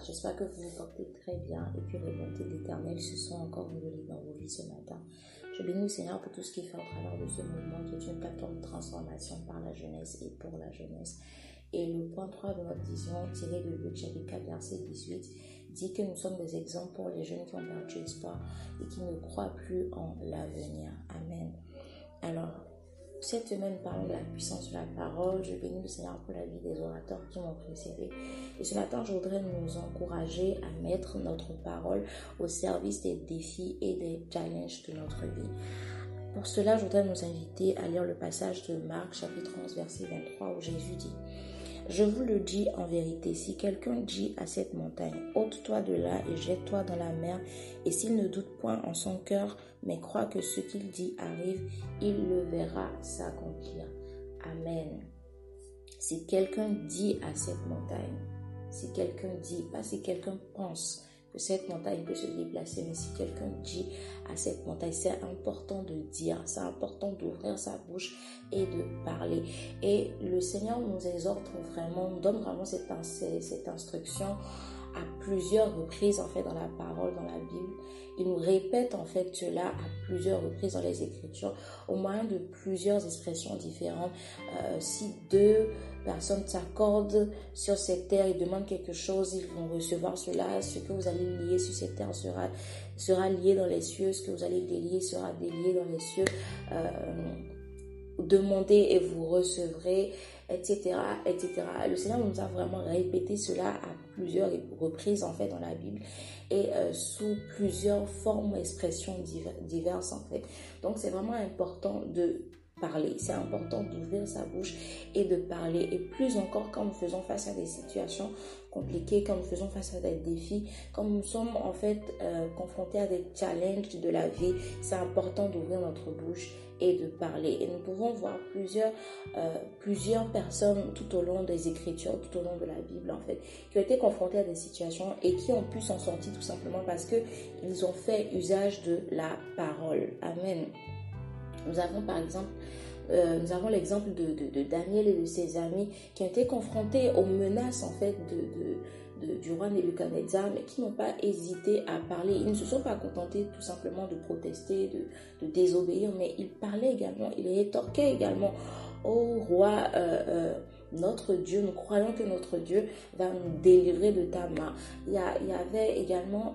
J'espère que vous vous portez très bien et que les bontés de l'Éternel se sont encore renouvelées dans vos vies ce matin. Je bénis le Seigneur pour tout ce qu'il fait au travers de ce mouvement qui est une plateforme de transformation par la jeunesse et pour la jeunesse. Et le point 3 de notre vision, tiré de Luc chapitre 4, verset 18, dit que nous sommes des exemples pour les jeunes qui ont perdu espoir et qui ne croient plus en l'avenir. Amen. Alors, cette semaine, parlons de la puissance de la parole. Je bénis le Seigneur pour la vie des orateurs qui m'ont précédé. Et ce matin, je voudrais nous encourager à mettre notre parole au service des défis et des challenges de notre vie. Pour cela, je voudrais nous inviter à lire le passage de Marc, chapitre 11, verset 23, où Jésus dit je vous le dis en vérité, si quelqu'un dit à cette montagne, ôte-toi de là et jette-toi dans la mer, et s'il ne doute point en son cœur, mais croit que ce qu'il dit arrive, il le verra s'accomplir. Amen. Si quelqu'un dit à cette montagne, si quelqu'un dit, pas si quelqu'un pense, cette montagne peut se déplacer, mais si quelqu'un dit à cette montagne, c'est important de dire, c'est important d'ouvrir sa bouche et de parler. Et le Seigneur nous exhorte vraiment, nous donne vraiment cette, cette instruction à plusieurs reprises en fait dans la parole, dans la Bible. Il nous répète en fait cela à plusieurs reprises dans les Écritures, au moyen de plusieurs expressions différentes. Euh, si deux personnes s'accordent sur cette terre et demandent quelque chose, ils vont recevoir cela. Ce que vous allez lier sur cette terre sera, sera lié dans les cieux. Ce que vous allez délier sera délié dans les cieux. Euh, demandez et vous recevrez, etc., etc. Le Seigneur nous a vraiment répété cela à plusieurs reprises en fait dans la Bible et euh, sous plusieurs formes, expressions diverses en fait. Donc c'est vraiment important de parler. C'est important d'ouvrir sa bouche et de parler. Et plus encore quand nous faisons face à des situations compliquées, quand nous faisons face à des défis, quand nous sommes en fait euh, confrontés à des challenges de la vie, c'est important d'ouvrir notre bouche et de parler. Et nous pouvons voir plusieurs, euh, plusieurs personnes tout au long des Écritures, tout au long de la Bible en fait, qui ont été confrontées à des situations et qui ont pu s'en sortir tout simplement parce que ils ont fait usage de la parole. Amen. Nous avons par exemple euh, l'exemple de, Daniel et de ses amis qui ont été confrontés aux menaces en fait du roi Nebuchadnezzar, mais qui n'ont pas hésité à parler. Ils ne se sont pas contentés tout simplement de protester, de, désobéir, mais ils parlaient également, ils rétorquaient également au roi. Euh, euh, notre Dieu, nous croyons que notre Dieu va nous délivrer de ta main. Il y avait également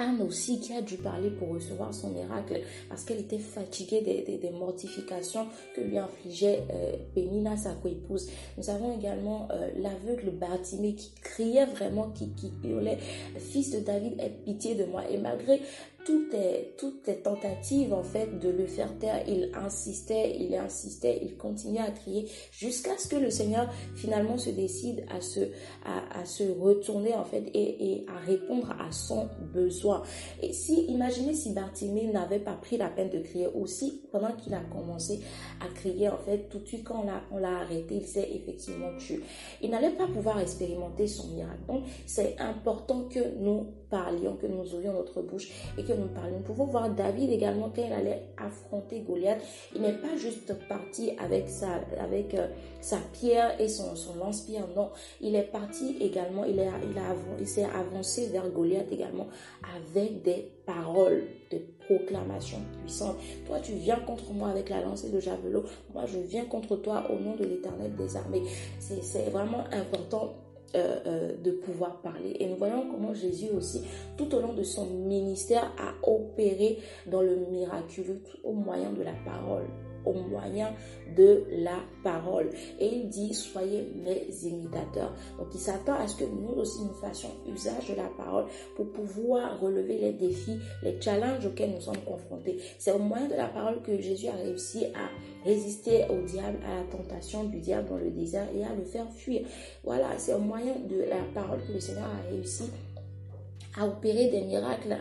Anne aussi qui a dû parler pour recevoir son miracle parce qu'elle était fatiguée des, mortifications que lui infligeait euh, Pénina, sa co-épouse. Nous avons également euh, l'aveugle Bartimée qui criait vraiment, qui, qui hurlait, Fils de David, aie pitié de moi. Et malgré toutes les, tentatives en fait de le faire taire, il insistait, il insistait, il continuait à crier jusqu'à ce que le Seigneur finalement se décide à se, retourner en fait et, et, à répondre à son besoin. Et si, imaginez si Bartimée n'avait pas pris la peine de crier aussi pendant qu'il a commencé à crier en fait tout de suite quand on l'a arrêté, il s'est effectivement tué. Il n'allait pas pouvoir expérimenter son miracle. Donc c'est important que nous parlions, que nous ouvrions notre bouche et que nous parlions. Nous pouvons voir David également quand il allait affronter Goliath. Il n'est pas juste parti avec sa, avec, euh, sa pierre et son, son lance-pierre. Non, il est parti également, il, est, il, a, il s'est avancé vers Goliath également avec des paroles de proclamation puissante. Toi, tu viens contre moi avec la lance et le javelot. Moi, je viens contre toi au nom de l'éternel des armées. C'est vraiment important euh, euh, de pouvoir parler. Et nous voyons comment Jésus aussi, tout au long de son ministère, a opéré dans le miraculeux au moyen de la parole au moyen de la parole. Et il dit, soyez mes imitateurs. Donc il s'attend à ce que nous aussi nous fassions usage de la parole pour pouvoir relever les défis, les challenges auxquels nous sommes confrontés. C'est au moyen de la parole que Jésus a réussi à résister au diable, à la tentation du diable dans le désert et à le faire fuir. Voilà, c'est au moyen de la parole que le Seigneur a réussi à opérer des miracles,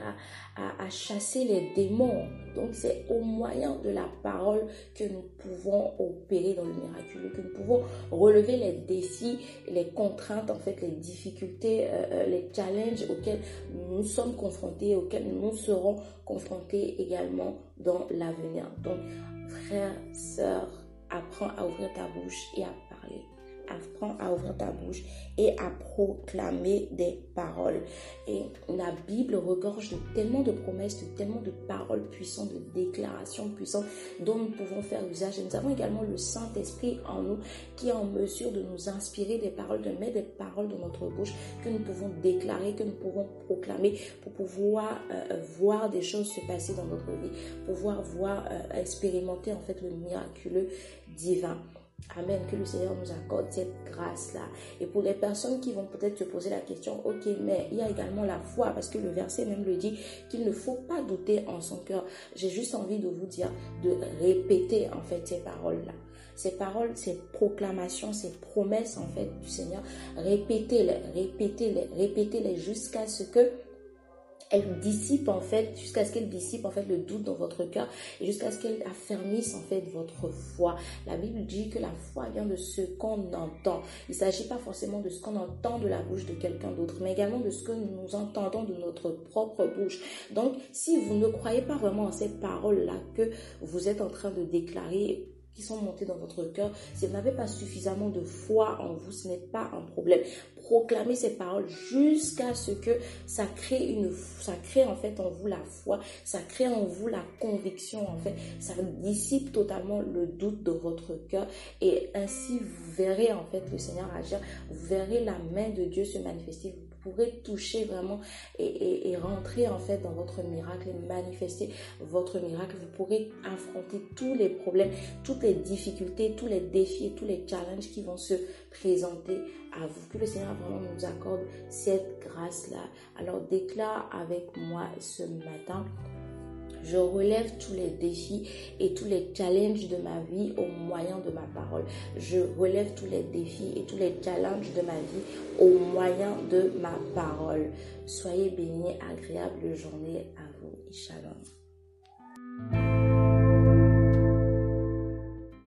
à, chasser les démons. Donc c'est au moyen de la parole que nous pouvons opérer dans le miraculeux, que nous pouvons relever les défis, les contraintes, en fait, les difficultés, euh, euh, les challenges auxquels nous sommes confrontés, auxquels nous serons confrontés également dans l'avenir. Donc, frère, sœur, apprends à ouvrir ta bouche et à parler. Apprends à ouvrir ta bouche et à proclamer des paroles. Et la Bible regorge de tellement de promesses, de tellement de paroles puissantes, de déclarations puissantes dont nous pouvons faire usage. Et nous avons également le Saint-Esprit en nous qui est en mesure de nous inspirer des paroles, de mettre des paroles dans notre bouche que nous pouvons déclarer, que nous pouvons proclamer pour pouvoir euh, voir des choses se passer dans notre vie, pouvoir voir, euh, expérimenter en fait le miraculeux divin. Amen. Que le Seigneur nous accorde cette grâce-là. Et pour les personnes qui vont peut-être se poser la question, ok, mais il y a également la foi, parce que le verset même le dit qu'il ne faut pas douter en son cœur. J'ai juste envie de vous dire de répéter en fait ces paroles-là. Ces paroles, ces proclamations, ces promesses en fait du Seigneur, répétez-les, répétez-les, répétez-les jusqu'à ce que elle dissipe en fait, jusqu'à ce qu'elle dissipe en fait le doute dans votre cœur et jusqu'à ce qu'elle affermisse en fait votre foi. La Bible dit que la foi vient de ce qu'on entend. Il ne s'agit pas forcément de ce qu'on entend de la bouche de quelqu'un d'autre, mais également de ce que nous entendons de notre propre bouche. Donc, si vous ne croyez pas vraiment en ces paroles-là que vous êtes en train de déclarer, qui sont montées dans votre cœur, si vous n'avez pas suffisamment de foi en vous, ce n'est pas un problème proclamer ces paroles jusqu'à ce que ça crée une, ça crée en fait en vous la foi, ça crée en vous la conviction en fait, ça dissipe totalement le doute de votre cœur et ainsi vous verrez en fait le Seigneur agir, vous verrez la main de Dieu se manifester, pourrez toucher vraiment et, et, rentrer en fait dans votre miracle et manifester votre miracle. Vous pourrez affronter tous les problèmes, toutes les difficultés, tous les défis et tous les challenges qui vont se présenter à vous. Que le Seigneur vraiment nous accorde cette grâce-là. Alors déclare avec moi ce matin. Je relève tous les défis et tous les challenges de ma vie au moyen de ma parole. Je relève tous les défis et tous les challenges de ma vie au moyen de ma parole. Soyez bénis, agréable journée à vous shalom.